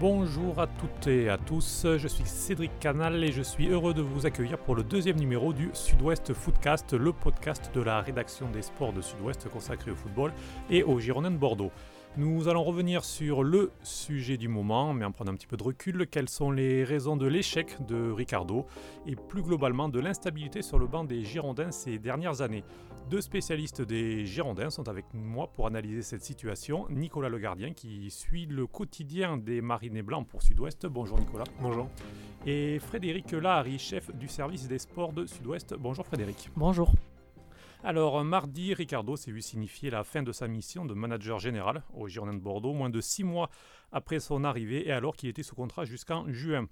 Bonjour à toutes et à tous, je suis Cédric Canal et je suis heureux de vous accueillir pour le deuxième numéro du Sud-Ouest Footcast, le podcast de la rédaction des sports de Sud-Ouest consacré au football et au Girondins de Bordeaux. Nous allons revenir sur le sujet du moment, mais en prenant un petit peu de recul, quelles sont les raisons de l'échec de Ricardo et plus globalement de l'instabilité sur le banc des Girondins ces dernières années? Deux spécialistes des Girondins sont avec moi pour analyser cette situation. Nicolas Le Gardien qui suit le quotidien des Marinés Blancs pour Sud-Ouest. Bonjour Nicolas. Bonjour. Et Frédéric Lahari, chef du service des sports de Sud-Ouest. Bonjour Frédéric. Bonjour. Alors, mardi, Ricardo s'est vu signifier la fin de sa mission de manager général au Girondin de Bordeaux, moins de six mois après son arrivée et alors qu'il était sous contrat jusqu'en juin.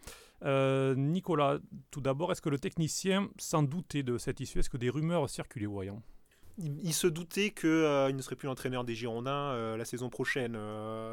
Euh, Nicolas, tout d'abord, est-ce que le technicien s'en doutait de cette issue? Est-ce que des rumeurs circulaient voyant il, se doutait qu'il euh, ne serait plus l'entraîneur des Girondins euh, la saison prochaine.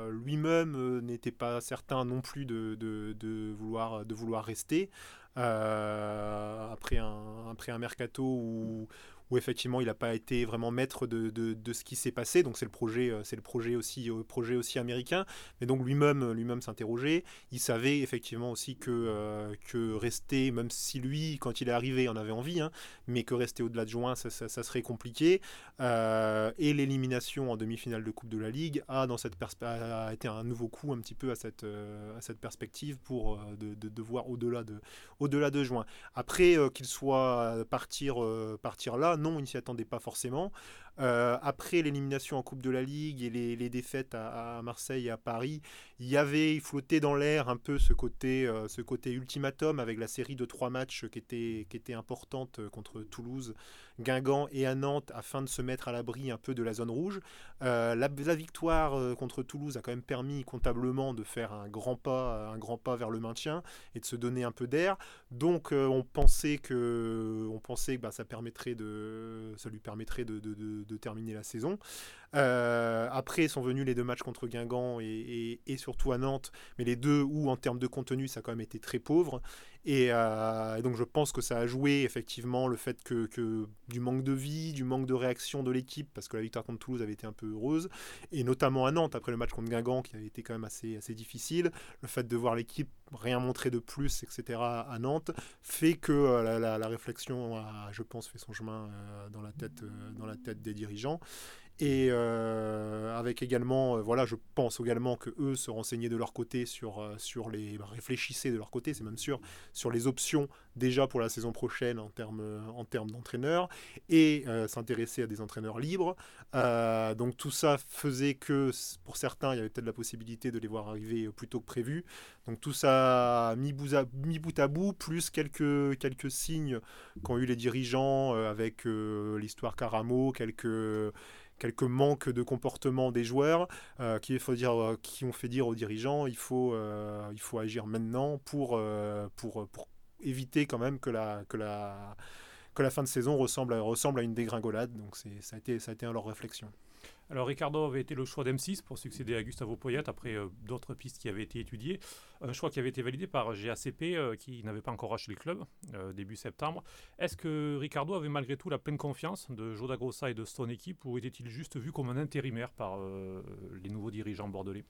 Lui-même n'était pas certain non plus de, vouloir, de vouloir rester. après, un, après un mercato où, où effectivement il n'a pas été vraiment maître de, de, ce qui s'est passé. Donc c'est le projet, euh, c'est le projet aussi, euh, projet aussi américain. Mais donc lui-même, euh, lui-même s'interrogeait. Il savait effectivement aussi que, que rester, même si lui, quand il est arrivé, en avait envie, hein, mais que rester au-delà de juin, ça, serait compliqué. et l'élimination en demi-finale de Coupe de la Ligue a, dans cette a été un nouveau coup un petit peu à cette, à cette perspective pour de, de, voir au-delà de, au-delà de juin. Après qu'il soit partir, partir là, non, il ne s'y attendait pas forcément. Euh, après l'élimination en Coupe de la Ligue et les, défaites à, Marseille et à Paris, il y avait, il flottait dans l'air un peu ce côté, euh, ce côté ultimatum avec la série de trois matchs qui était, qui importante contre Toulouse, Guingamp et à Nantes afin de se mettre à l'abri un peu de la zone rouge. Euh, la, victoire contre Toulouse a quand même permis comptablement de faire un grand pas, un grand pas vers le maintien et de se donner un peu d'air. Donc on pensait que, bah, ça permettrait de, ça lui permettrait de terminer la saison. Euh, après sont venus les deux matchs contre Guingamp et, surtout à Nantes, mais les deux où en termes de contenu ça a quand même été très pauvre. Et, euh, donc je pense que ça a joué effectivement le fait que, du manque de vie, du manque de réaction de l'équipe, parce que la victoire contre Toulouse avait été un peu heureuse, et notamment à Nantes après le match contre Guingamp qui avait été quand même assez, difficile, le fait de voir l'équipe rien montrer de plus, etc. à Nantes, fait que euh, la, réflexion a, je pense, fait son chemin dans la tête des dirigeants. Et euh, avec également, euh, voilà, je pense également que eux se renseignaient de leur côté sur, euh, sur les, bah, réfléchissaient de leur côté, c'est même sûr, sur les options déjà pour la saison prochaine en termes en termes d'entraîneurs et s'intéresser à des entraîneurs libres. donc tout ça faisait que pour certains, il y avait peut-être la possibilité de les voir arriver plus tôt que prévu. Donc tout ça mis bout à, mis bout, à bout, plus quelques quelques signes qu'ont eu les dirigeants avec l'histoire Caramo, quelques quelques manques de comportement des joueurs euh, qui, faut dire, euh, qui ont fait dire aux dirigeants il faut, euh, il faut agir maintenant pour, pour, pour éviter quand même que la, que la, que la fin de saison ressemble à, ressemble à une dégringolade. Donc ça a, été, ça a été leur réflexion. Alors Ricardo avait été le choix d'M6 pour succéder à Gustavo Poyet après euh, d'autres pistes qui avaient été étudiées. Un choix qui avait été validé par GACP euh, qui n'avait pas encore acheté le club euh, début septembre. Est-ce que Ricardo avait malgré tout la pleine confiance de Joda Grossa et de son équipe ou était-il juste vu comme un intérimaire par les nouveaux dirigeants bordelais?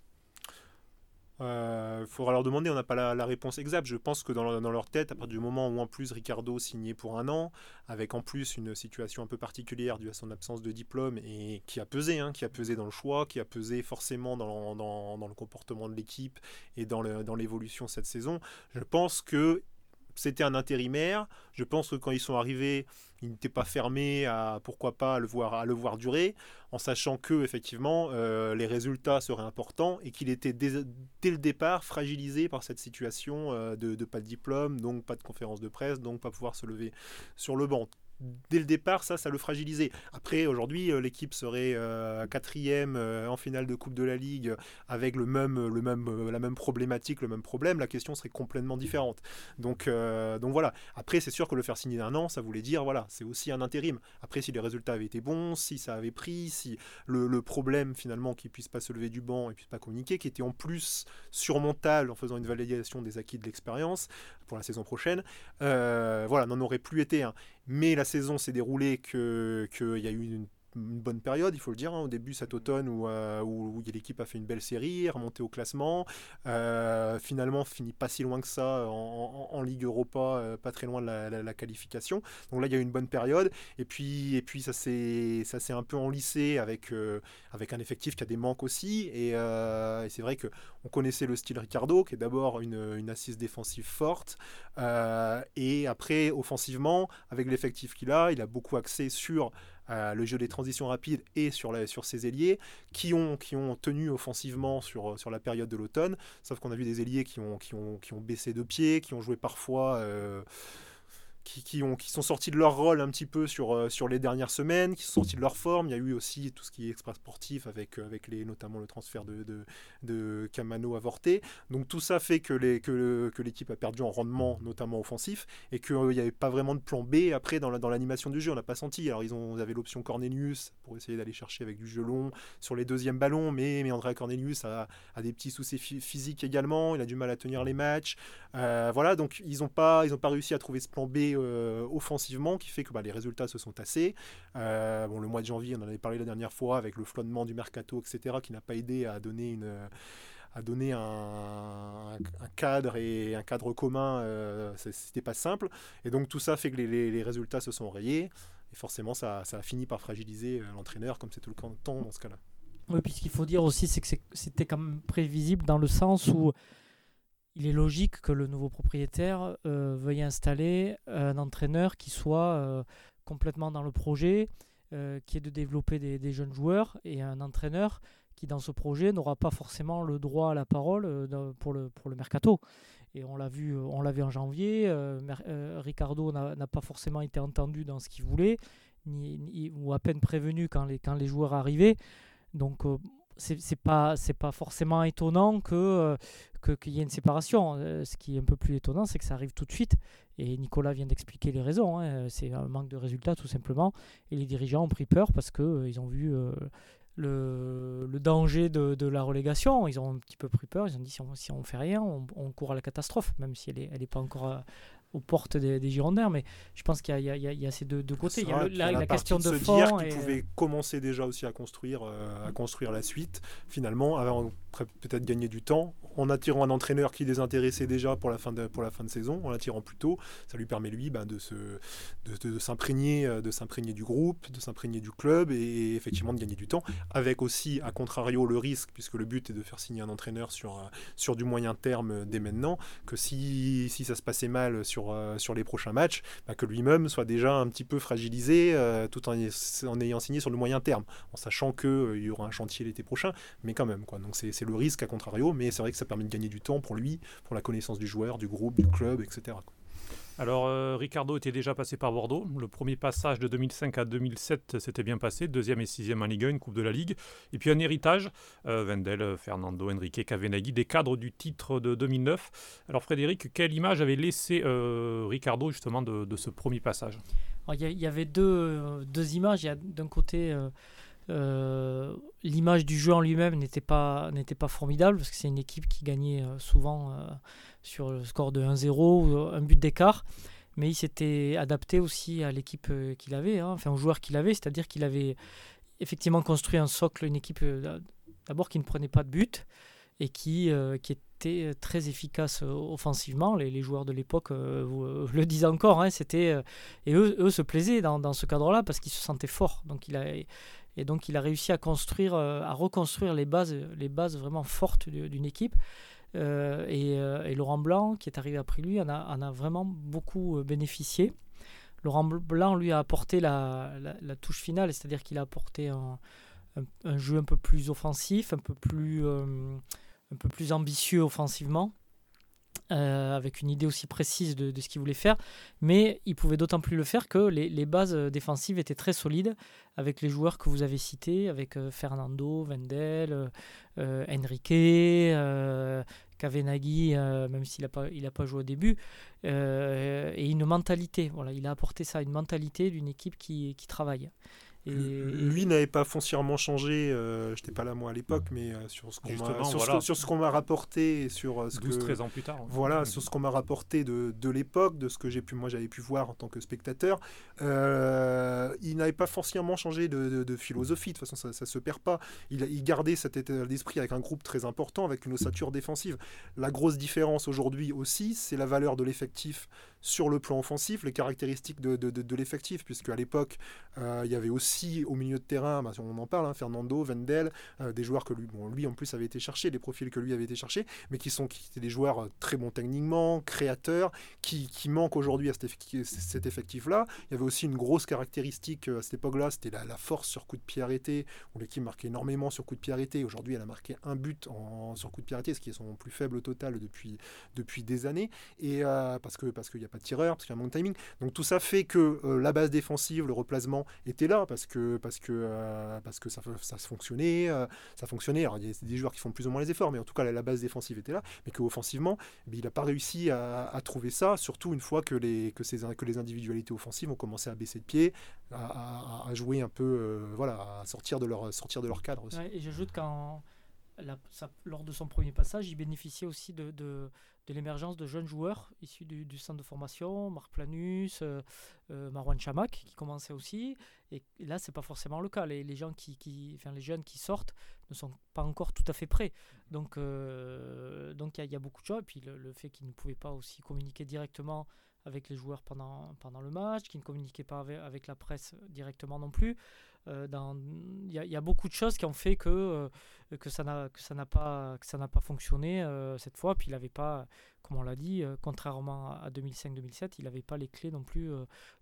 Il euh, faudra leur demander, on n'a pas la, réponse exacte. Je pense que dans leur, dans leur, tête, à partir du moment où en plus Ricardo signait pour un an, avec en plus une situation un peu particulière due à son absence de diplôme et qui a pesé, hein, qui a pesé dans le choix, qui a pesé forcément dans, dans, dans le comportement de l'équipe et dans l'évolution cette saison, je pense que c'était un intérimaire. Je pense que quand ils sont arrivés, ils n'étaient pas fermés à pourquoi pas le voir, à le voir durer, en sachant que effectivement euh, les résultats seraient importants et qu'il était dès, le départ fragilisé par cette situation euh, de, de, pas de diplôme, donc pas de conférence de presse, donc pas pouvoir se lever sur le banc dès le départ, ça, ça le fragilisait. Après, aujourd'hui, euh, l'équipe serait euh, quatrième euh, en finale de Coupe de la Ligue avec le même, le même, la même problématique, le même problème. La question serait complètement différente. Donc, donc voilà. Après, c'est sûr que le faire signer d'un an, ça voulait dire, voilà, c'est aussi un intérim. Après, si les résultats avaient été bons, si ça avait pris, si le, problème finalement qu'il puisse pas se lever du banc et puisse pas communiquer, qui était en plus surmontable en faisant une validation des acquis de l'expérience pour la saison prochaine, voilà, n'en aurait plus été un. Mais la saison s'est déroulée qu'il y a eu une bonne période, il faut le dire, hein, au début cet automne où, où, l'équipe a fait une belle série, remonté au classement, finalement finit pas si loin que ça en, Ligue Europa, pas très loin de la, qualification. Donc là, il y a eu une bonne période, et puis, et puis ça s'est un peu enlissé avec, avec un effectif qui a des manques aussi, et, et c'est vrai qu'on connaissait le style Ricardo, qui est d'abord une, une, assise défensive forte, et après, offensivement, avec l'effectif qu'il a, il a beaucoup axé sur euh, le jeu des transitions rapides et sur, la, sur ailiers qui ont, qui ont tenu offensivement sur, sur la période de l'automne. Sauf qu'on a vu des ailiers qui ont, qui, ont, qui ont baissé de pied, qui ont joué parfois. Euh, qui, ont, qui sont sortis de leur rôle un petit peu sur, euh, sur les dernières semaines, qui sont sortis de leur forme. Il y a eu aussi tout ce qui est extra sportif avec, euh, avec les, notamment le transfert de, de, de Camano avorté. Donc tout ça fait que, les, que, que l'équipe a perdu en rendement, notamment offensif, et qu'il n'y avait pas vraiment de plan B après dans, dans l'animation du jeu. On n'a pas senti. Alors ils, ont, avaient l'option Cornelius pour essayer d'aller chercher avec du jeu long sur les deuxièmes ballons, mais, mais André Cornelius a, a des petits soucis physiques également. Il a du mal à tenir les matchs. Euh, voilà, donc ils n'ont pas, pas réussi à trouver ce plan B euh, offensivement qui fait que bah, les résultats se sont tassés. Euh, bon, le mois de janvier, on en avait parlé la dernière fois avec le flottement du mercato, etc., qui n'a pas aidé à donner un, cadre et un cadre commun, euh, c'était pas simple. Et donc tout ça fait que les, résultats se sont rayés. Et forcément, ça, a fini par fragiliser l'entraîneur, comme c'est tout le temps dans ce cas-là. Oui, puis ce qu'il faut dire aussi, c'est que c'était quand même prévisible dans le sens où il est logique que le nouveau propriétaire euh, veuille installer un entraîneur qui soit euh, complètement dans le projet, euh, qui est de développer des, jeunes joueurs, et un entraîneur qui, dans ce projet, n'aura pas forcément le droit à la parole pour, le, pour le mercato. Et on l'a vu, on l'a vu en janvier. Ricardo n'a pas forcément été entendu dans ce qu'il voulait, ni, ou à peine prévenu quand les, quand les joueurs arrivaient. Donc c'est pas c'est pas forcément étonnant que qu'il y ait une séparation. Euh, ce qui est un peu plus étonnant, c'est que ça arrive tout de suite. Et Nicolas vient d'expliquer les raisons. Hein. C'est un manque de résultats, tout simplement. Et les dirigeants ont pris peur parce euh, ils ont vu euh, le, le, danger de, de, la relégation. Ils ont un petit peu pris peur. Ils ont dit si on si on fait rien, on, on, court à la catastrophe, même si elle n'est elle est pas encore aux portes des, des Girondins. Mais je pense qu'il y, y, y, a ces deux, côtés. Il y a, la, la, question de, se fond. dire qu'ils pouvaient commencer déjà aussi à construire, à construire la suite, finalement, avant peut-être gagner du temps en attirant un entraîneur qui les intéressait déjà pour la fin de, pour la fin de saison, en l'attirant plus tôt. Ça lui permet, lui, bah, de, s'imprégner, euh, de s'imprégner du groupe, de s'imprégner du club et, effectivement de gagner du temps. Avec aussi, à contrario, le risque, puisque le but est de faire signer un entraîneur sur, euh, sur du moyen terme dès maintenant, que si, si ça se passait mal sur, euh, sur les prochains matchs, bah, que lui-même soit déjà un petit peu fragilisé tout en, en, ayant signé sur le moyen terme, en sachant qu'il y aura un chantier l'été prochain, mais quand même. Quoi. Donc c'est, c'est le risque à contrario, mais c'est vrai que ça permet de gagner du temps pour lui, pour la connaissance du joueur, du groupe, du club, etc. Alors, euh, Ricardo était déjà passé par Bordeaux. Le premier passage de 2005 à 2007 s'était bien passé. Deuxième et sixième en Ligue 1, une Coupe de la Ligue. Et puis un héritage, euh, Fernando, Enrique, Cavenaghi, des cadres du titre de 2009. Alors, Frédéric, quelle image avait laissé euh, Ricardo justement de, ce premier passage? Il y, avait deux, deux images. Il y a d'un côté euh, l'image du jeu en lui-même n'était pas, pas formidable parce que c'est une équipe qui gagnait euh, souvent euh, sur le score de 1-0 ou un but d'écart. Mais il s'était adapté aussi à l'équipe qu'il avait, hein, enfin au joueur qu'il avait, c'est-à-dire qu'il avait effectivement construit un socle, une équipe d'abord qui ne prenait pas de but et qui, qui était très efficace offensivement. Les, joueurs de l'époque le disent encore. Hein, c'était, et eux, eux se plaisaient dans, dans ce cadre-là parce qu'ils se sentaient forts. Donc il a, et donc il a réussi à construire, euh, à reconstruire les bases, les bases vraiment fortes d'une équipe. Euh, euh, et, Laurent Blanc, qui est arrivé après lui, en a, en a vraiment beaucoup bénéficié. Laurent Blanc lui a apporté la, touche finale, c'est-à-dire qu'il a apporté un, jeu un peu plus offensif, un peu plus ambitieux offensivement. Euh, avec une idée aussi précise de, ce qu'il voulait faire, mais il pouvait d'autant plus le faire que les, bases défensives étaient très solides avec les joueurs que vous avez cités, avec euh, Fernando, Wendel, euh, Enrique, Kavenaghi, même s'il n'a pas, pas joué au début, et une mentalité. Voilà, il a apporté ça, une mentalité d'une équipe qui, qui travaille. Lui n'avait pas foncièrement changé, je n'étais pas là moi à l'époque, mais sur ce qu'on m'a rapporté sur ce 12, 13 ans plus tard. Voilà, sur ce qu'on m'a rapporté de, de l'époque, de ce que j'ai pu, moi j'avais pu voir en tant que spectateur, il n'avait pas foncièrement changé de, de, philosophie. De toute façon, ça, ne se perd pas. Il, il gardait cet état d'esprit avec un groupe très important, avec une ossature défensive. La grosse différence aujourd'hui aussi, c'est la valeur de l'effectif sur le plan offensif, les caractéristiques de, de, de, l'effectif, puisque à l'époque, euh, il y avait aussi au milieu de terrain, bah, on en parle, hein, Fernando, Vendel, euh, des joueurs que lui, bon, lui en plus avait été cherché, les profils que lui avait été cherché, mais qui sont qui étaient des joueurs euh, très bons techniquement, créateurs, qui, qui manquent aujourd'hui à cet effectif-là. Il y avait aussi une grosse caractéristique à cette époque-là, c'était la, la, force sur coup de pied arrêté, où l'équipe marquait énormément sur coup de pied arrêté. Aujourd'hui, elle a marqué un but en, sur coup de pied arrêté, ce qui est son plus faible total depuis, depuis des années, et parce que parce qu'il n'y a pas tireur, parce qu'il y a un manque de timing. Donc tout ça fait que euh, la base défensive, le replacement était là parce que, parce que, euh, parce que ça, ça fonctionnait. Euh, ça fonctionnait. Alors il y a des joueurs qui font plus ou moins les efforts, mais en tout cas la, base défensive était là. Mais qu'offensivement, eh il n'a pas réussi à, trouver ça, surtout une fois que les, que, ces, que les individualités offensives ont commencé à baisser de pied, à, jouer un peu, voilà, à sortir de leur, sortir de leur cadre aussi. et j'ajoute qu'en lors de son premier passage, il bénéficiait aussi de, l'émergence de jeunes joueurs issus du, centre de formation, Marc Planus, euh, euh, Chamak, qui commençaient aussi. Et, là, c'est pas forcément le cas. Les, jeunes qui sortent ne sont pas encore tout à fait prêts. Donc, euh, il y, a beaucoup de choses. Et puis le, fait qu'ils ne pouvaient pas aussi communiquer directement avec les joueurs pendant, le match, qu'ils ne communiquaient pas avec la presse directement non plus. Euh, il y, a beaucoup de choses qui ont fait que, euh, que ça n'a pas, pas fonctionné euh, cette fois. Puis il n'avait pas, comme on l'a dit, contrairement à 2005-2007, il n'avait pas les clés non plus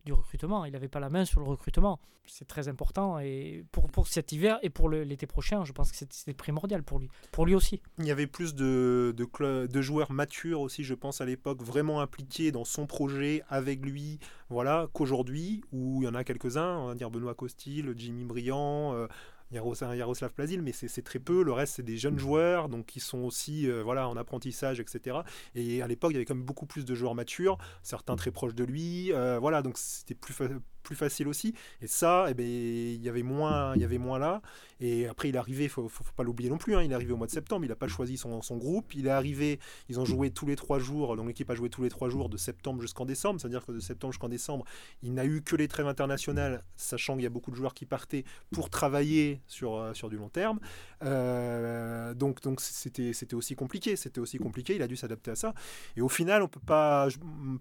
du recrutement. Il n'avait pas la main sur le recrutement. C'est très important et pour, cet hiver et pour l'été prochain, je pense que c'était primordial pour lui, pour lui aussi. Il y avait plus de, de, joueurs matures aussi, je pense, à l'époque, vraiment impliqués dans son projet avec lui, voilà, qu'aujourd'hui, où il y en a quelques-uns, on va dire Benoît Costil, Jimmy Jimmy Briand, euh, Yaroslav Plazil, mais c'est très peu. Le reste, c'est des jeunes joueurs, donc qui sont aussi euh, voilà, en apprentissage, etc. Et à l'époque, il y avait quand même beaucoup plus de joueurs matures, certains très proches de lui. Euh, voilà, donc c'était plus, plus facile aussi. Et ça, eh ben, il y avait moins, il y avait moins là. Et après, il est arrivé, faut, faut, pas l'oublier non plus. Hein, il est arrivé au mois de septembre. Il n'a pas choisi son, son, groupe. Il est arrivé. Ils ont joué tous les trois jours. Donc l'équipe a joué tous les trois jours de septembre jusqu'en décembre. C'est-à-dire que de septembre jusqu'en décembre, il n'a eu que les trêves internationales, sachant qu'il y a beaucoup de joueurs qui partaient pour travailler sur, euh, sur du long terme. Euh, donc donc c'était c'était aussi compliqué. C'était aussi compliqué. Il a dû s'adapter à ça. Et au final, on peut pas.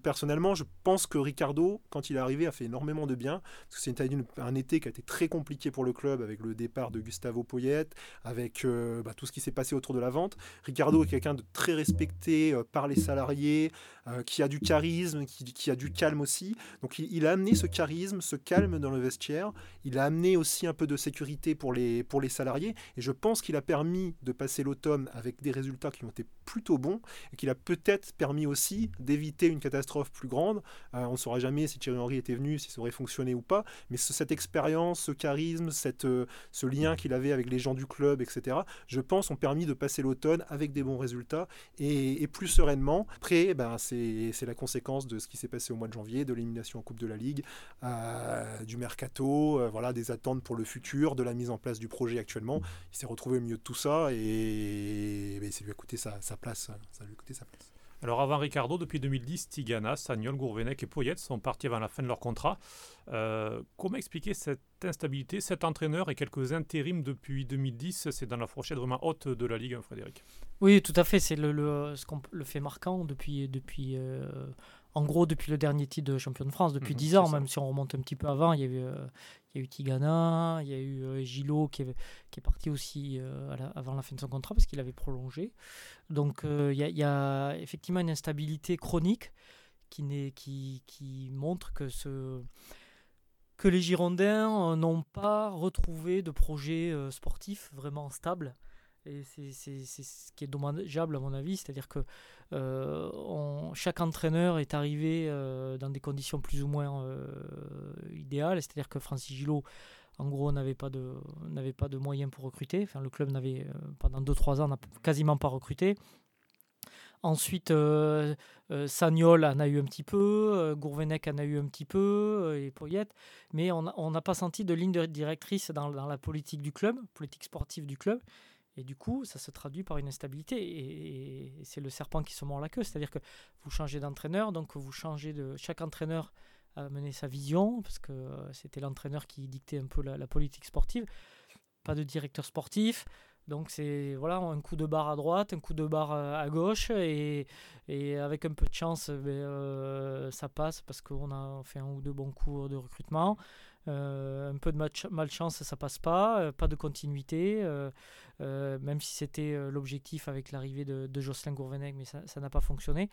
personnellement, je pense que Ricardo, quand il est arrivé, a fait énormément de bien. Parce que un été qui a été très compliqué pour le club avec le départ de Gustavo Poyet, avec euh, bah, tout ce qui s'est passé autour de la vente. Ricardo est quelqu'un de très respecté euh, par les salariés, qui a du charisme, qui, a du calme aussi. Donc il, a amené ce charisme, ce calme dans le vestiaire. Il a amené aussi un peu de sécurité pour les, pour les salariés. Et je pense qu'il a permis de passer l'automne avec des résultats qui ont été plutôt bons et qu'il a peut-être permis aussi d'éviter une catastrophe plus grande. on ne saura jamais si Thierry Henry était venu, si ça aurait fonctionné ou pas, mais cette expérience, ce charisme, cette, euh, ce lien qu'il avait avec les gens du club, etc., je pense, ont permis de passer l'automne avec des bons résultats et, plus sereinement. Après, ben, c'est la conséquence de ce qui s'est passé au mois de janvier, de l'élimination en Coupe de la Ligue, euh, du mercato, euh, voilà, des attentes pour le futur, de la mise en place du projet actuellement. Il s'est retrouvé au milieu de tout ça et, ben, ça lui a coûté sa, sa place. Ça lui a coûté sa place. Alors avant Ricardo, depuis 2010, Tigana, Sagnol, Gourvenec et Poyet sont partis avant la fin de leur contrat. Euh, comment expliquer cette instabilité Cet entraîneur et quelques intérims depuis 2010, c'est dans la fourchette vraiment haute de la Ligue, hein, Frédéric Oui, tout à fait. C'est le, le, ce le fait marquant depuis, depuis euh, en gros, depuis le dernier titre de champion de France, depuis 10 mhm, ans, même si on remonte un petit peu avant, il y a eu, euh, il y a eu Tigana, il y a eu euh, Gilo qui est, qui est parti aussi euh, avant la fin de son contrat parce qu'il avait prolongé. Donc il y, a, il, y a, effectivement une instabilité chronique qui, qui, qui montre que, ce, que les Girondins n'ont pas retrouvé de projet sportif vraiment stable. Et c'est ce qui est dommageable à mon avis, c'est-à-dire que euh, chaque entraîneur est arrivé euh, dans des conditions plus ou moins euh, idéales, c'est-à-dire que Francis Gillot, en gros, n'avait pas, de, moyens pour recruter, enfin le club n'avait pendant 2-3 ans n'a quasiment pas recruté. Ensuite, euh, Sagnol en a eu un petit peu, euh, Gourvenec en a eu un petit peu, et Poyette, mais on n'a pas senti de ligne directrice dans, la politique du club, politique sportive du club. Et du coup, ça se traduit par une instabilité. Et, c'est le serpent qui se mord la queue. C'est-à-dire que vous changez d'entraîneur, donc vous changez de. Chaque entraîneur a mené sa vision, parce que c'était l'entraîneur qui dictait un peu la politique sportive. Pas de directeur sportif. Donc c'est voilà un coup de barre à droite, un coup de barre à gauche et, et avec un peu de chance, ben, euh, ça passe parce qu'on a fait un ou deux bons cours de recrutement. Euh, un peu de malchance, ça passe pas, euh, pas de continuité, même si c'était l'objectif avec l'arrivée de, Jocelyn Gourvenec, mais ça n'a pas fonctionné.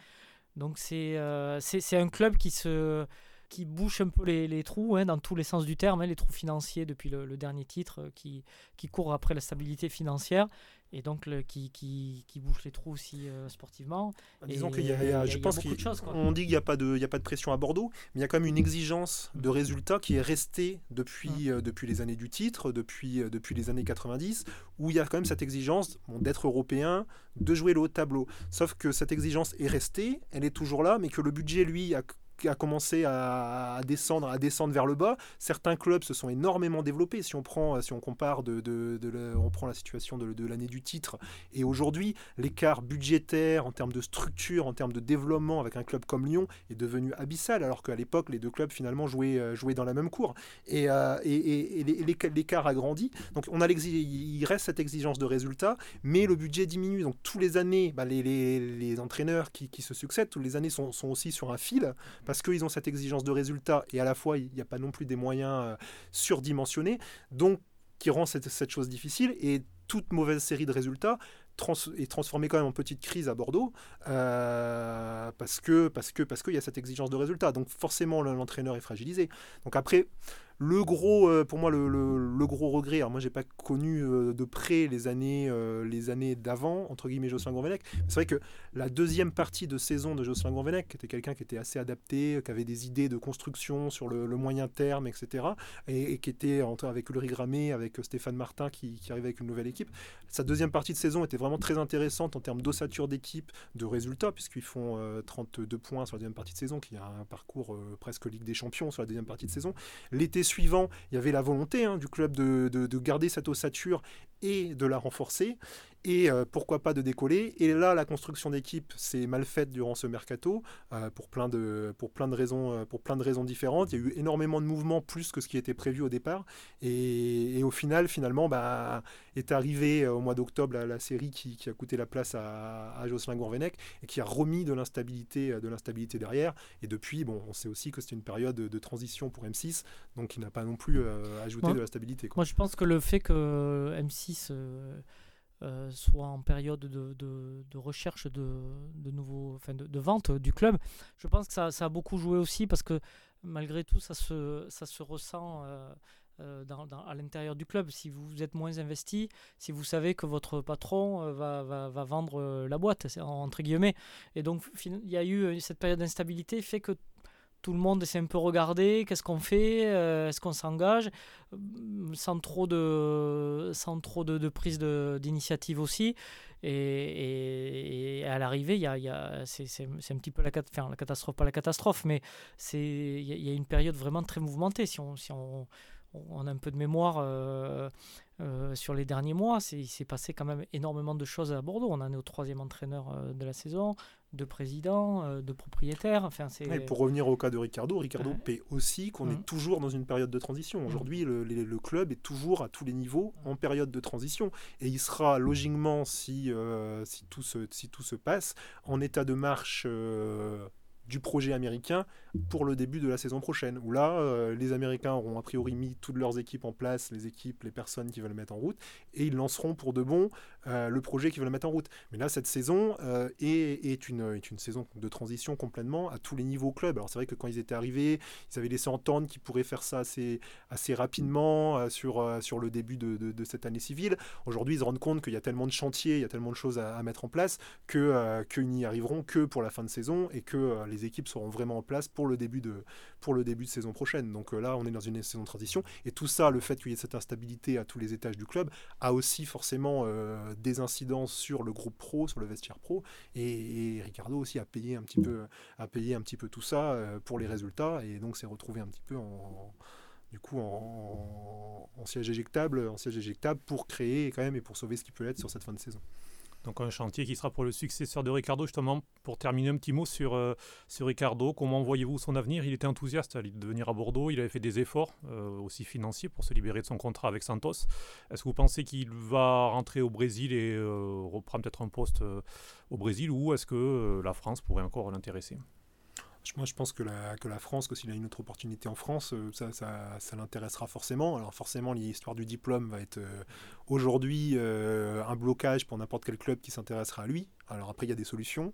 Donc c'est un club qui se qui bouche un peu les, trous, hein, dans tous les sens du terme, hein, les trous financiers depuis le, dernier titre, euh, qui, qui court après la stabilité financière, et donc le, qui, qui, qui, bouche les trous aussi euh, sportivement. Bah, disons qu'il y, a, je pense qu'on dit qu'il n'y a, pas de, il y a pas de pression à Bordeaux, mais il y a quand même une exigence de résultats qui est restée depuis, euh, depuis les années du titre, depuis, depuis les années 90, où il y a quand même cette exigence d'être européen, de jouer le haut tableau. Sauf que cette exigence est restée, elle est toujours là, mais que le budget, lui, a a commencé à, descendre, à descendre vers le bas. Certains clubs se sont énormément développés. Si on prend, si on compare, de, on prend la situation de, l'année du titre et aujourd'hui, l'écart budgétaire en termes de structure, en termes de développement avec un club comme Lyon est devenu abyssal, alors qu'à l'époque, les deux clubs finalement jouaient, euh, dans la même cour. Et, euh, l'écart a grandi. Donc il reste cette exigence de résultat, mais le budget diminue. Donc tous les années, bah, les, entraîneurs qui, se succèdent, toutes les années sont aussi sur un fil parce qu'ils ont cette exigence de résultat et à la fois il n'y a pas non plus des moyens euh, surdimensionnés, donc qui rend cette, chose difficile et toute mauvaise série de résultats est transformée quand même en petite crise à Bordeaux euh, parce parce que parce qu'il y a cette exigence de résultat. Donc forcément l'entraîneur est fragilisé. Donc après le gros, euh, pour moi, le, gros regret, alors moi, j'ai pas connu euh, de près les années, euh, les années d'avant, entre guillemets, Jocelyn Gourvenec. C'est vrai que la deuxième partie de saison de Jocelyn Gourvenec, qui était quelqu'un qui était assez adapté, qui avait des idées de construction sur le, moyen terme, etc., et, qui était avec Ulrich Gramé, avec Stéphane Martin, qui, qui, arrivait avec une nouvelle équipe. Sa deuxième partie de saison était vraiment très intéressante en termes d'ossature d'équipe, de résultats, puisqu'ils font 32 points sur la deuxième partie de saison, qui a un parcours presque Ligue des Champions sur la deuxième partie de saison. L'été suivant, il y avait la volonté hein, du club de, de, garder cette ossature et de la renforcer et euh, pourquoi pas de décoller. Et là, la construction d'équipe s'est mal faite durant ce mercato euh, pour, plein de, pour, plein de raisons, euh, pour plein de raisons différentes. Il y a eu énormément de mouvements, plus que ce qui était prévu au départ. Et, au final, finalement, bah, est arrivé au mois d'octobre la, la, série qui, a coûté la place à, à Jocelyn Gourvenec et qui a remis de l'instabilité, de l'instabilité derrière. Et depuis, bon, on sait aussi que c'était une période de, transition pour M6, donc il n'a pas non plus ajouté de la stabilité. Moi, je pense que le fait que M6 euh, soit en période de, de, recherche de, de nouveaux, enfin de, vente du club. Je pense que ça, ça, a beaucoup joué aussi parce que malgré tout, ça se, ça se ressent euh, euh, à l'intérieur du club. Si vous êtes moins investi, si vous savez que votre patron va, va, va vendre la boîte, entre guillemets. Et donc, il y a eu cette période d'instabilité fait que tout le monde s'est un peu regardé, qu'est-ce qu'on fait, euh, est-ce qu'on s'engage, euh, sans trop de, sans trop de, de prise d'initiative aussi. Et, à l'arrivée, y a, y a, c'est, un petit peu la, enfin, la catastrophe, pas la catastrophe, mais il y, a une période vraiment très mouvementée. Si on, si on, on a un peu de mémoire euh, sur les derniers mois, il s'est passé quand même énormément de choses à Bordeaux. On en est au troisième entraîneur de la saison de président, euh, de propriétaire. Enfin, c'est... pour revenir au cas de Ricardo, Ricardo paie aussi qu'on est mmh. toujours dans une période de transition. Aujourd'hui, le, club est toujours à tous les niveaux en période de transition. Et il sera logiquement, si, euh, si, tout, se, si tout se passe, en état de marche euh, du projet américain pour le début de la saison prochaine, où là, euh, les Américains auront a priori mis toutes leurs équipes en place, les équipes, les personnes qui veulent mettre en route, et ils lanceront pour de bon euh, le projet qu'ils veulent mettre en route. Mais là, cette saison euh, est, une, saison de transition complètement à tous les niveaux club. Alors c'est vrai que quand ils étaient arrivés, ils avaient laissé entendre qu'ils pourraient faire ça assez, rapidement sur, le début de, cette année civile. Aujourd'hui, ils se rendent compte qu'il y a tellement de chantiers, il y a tellement de choses à, à mettre en place que qu'ils n'y arriveront que pour la fin de saison et que les équipes seront vraiment en place pour le début de, pour le début de saison prochaine. Donc là, on est dans une saison de transition. Et tout ça, le fait qu'il y ait cette instabilité à tous les étages du club, a aussi forcément des incidences sur le groupe pro, sur le vestiaire pro. Et, Ricardo aussi a payé un petit peu, a payé un petit peu tout ça pour les résultats. Et donc s'est retrouvé un petit peu en du coup en, siège éjectable, en siège éjectable pour créer quand même et pour sauver ce qui peut être sur cette fin de saison. Donc un chantier qui sera pour le successeur de Ricardo justement. Pour terminer un petit mot sur, euh, Ricardo, comment voyez-vous son avenir? Il était enthousiaste à venir à Bordeaux, il avait fait des efforts euh, aussi financiers pour se libérer de son contrat avec Santos. Est-ce que vous pensez qu'il va rentrer au Brésil et euh, reprendre peut-être un poste au Brésil ou est-ce que la France pourrait encore l'intéresser? Moi, je pense que la, que la France, que s'il a une autre opportunité en France, euh, ça, ça, ça l'intéressera forcément. Alors forcément, l'histoire du diplôme va être euh, aujourd'hui euh, un blocage pour n'importe quel club qui s'intéressera à lui. Alors après, il y a des solutions.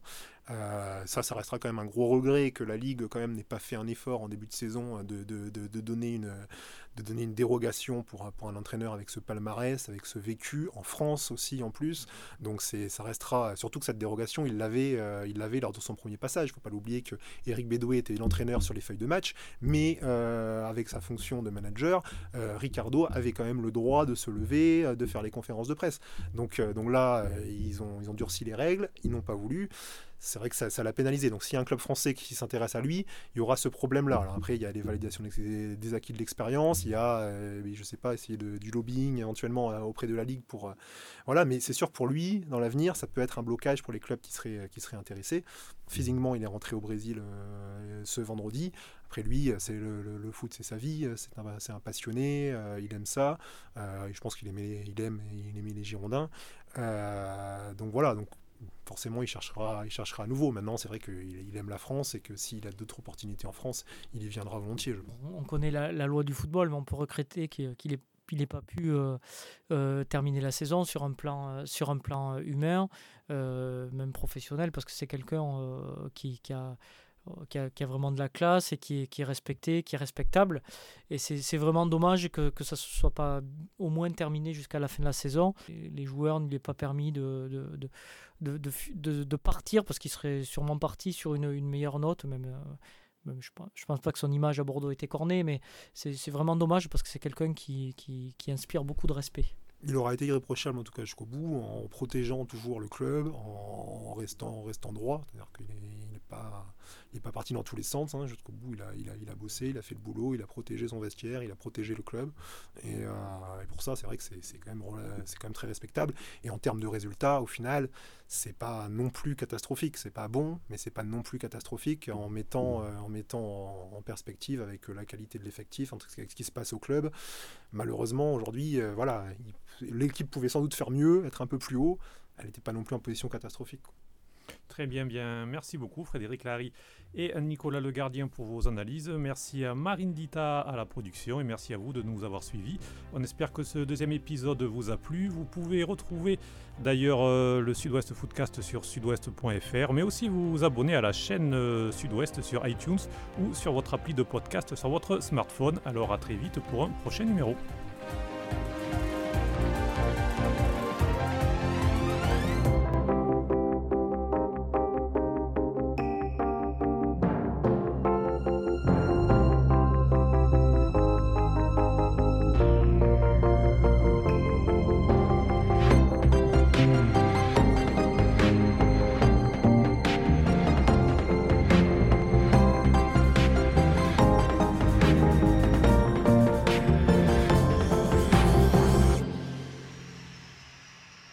Euh, ça, ça restera quand même un gros regret que la Ligue quand même n'ait pas fait un effort en début de saison de, de, donner, une, dérogation pour, un entraîneur avec ce palmarès, avec ce vécu, en France aussi en plus. Donc ça restera, surtout que cette dérogation, il l'avait, euh, lors de son premier passage. Il ne faut pas l'oublier que Eric Bédoué était l'entraîneur sur les feuilles de match, mais euh, avec sa fonction de manager, Ricardo avait quand même le droit de se lever, de faire les conférences de presse. Donc, donc là, ils, ont, ils ont durci les règles ils n'ont pas voulu c'est vrai que ça, l'a pénalisé. Donc s'il y a un club français qui s'intéresse à lui, il y aura ce problème-là. Alors après, il y a les validations des, acquis de l'expérience, il y a, euh, je sais pas, essayer de, du lobbying éventuellement euh, auprès de la Ligue pour... Euh, voilà, mais c'est sûr pour lui, dans l'avenir, ça peut être un blocage pour les clubs qui seraient, qui seraient intéressés. Physiquement, il est rentré au Brésil ce vendredi. Après lui, c'est le, foot, c'est sa vie, c'est un, passionné, il aime ça. je pense qu'il aimait, il aime, il aimait les Girondins. donc voilà, donc forcément, il cherchera, il cherchera à nouveau. Maintenant, c'est vrai qu'il il aime la France et que s'il a d'autres opportunités en France, il y viendra volontiers. On connaît la, loi du football, mais on peut regretter qu'il n'ait pas pu euh, euh, terminer la saison sur un plan, euh, sur un plan humain, même professionnel, parce que c'est quelqu'un qui, a qui a, vraiment de la classe et qui est, est respecté, qui est respectable. Et c'est vraiment dommage que, ça ne soit pas au moins terminé jusqu'à la fin de la saison. Les joueurs ne lui aient pas permis de, partir parce qu'il serait sûrement parti sur une, meilleure note, même. Euh, je ne pense, pas que son image à Bordeaux était cornée, mais c'est vraiment dommage parce que c'est quelqu'un qui, inspire beaucoup de respect il aura été irréprochable en tout cas jusqu'au bout, en protégeant toujours le club, en restant, droit. C'est-à-dire qu'il il pas parti dans tous les sens. Hein. Jusqu'au bout, il a, bossé, il a fait le boulot, il a protégé son vestiaire, il a protégé le club. Et, euh, pour ça, c'est vrai que c'est quand, même, très respectable. Et en termes de résultats, au final, c'est pas non plus catastrophique. C'est pas bon, mais c'est pas non plus catastrophique en mettant, euh, en, perspective avec la qualité de l'effectif, avec ce qui se passe au club. Malheureusement, aujourd'hui, euh, voilà, l'équipe pouvait sans doute faire mieux, être un peu plus haut. Elle n'était pas non plus en position catastrophique. Très bien, bien. Merci beaucoup Frédéric Larry et Nicolas Le Gardien pour vos analyses. Merci à Marine Dita à la production et merci à vous de nous avoir suivis. On espère que ce deuxième épisode vous a plu. Vous pouvez retrouver d'ailleurs euh, le Sud-Ouest Footcast sur sudouest.fr, mais aussi vous abonner à la chaîne euh, Sud-Ouest sur iTunes ou sur votre appli de podcast sur votre smartphone. Alors à très vite pour un prochain numéro.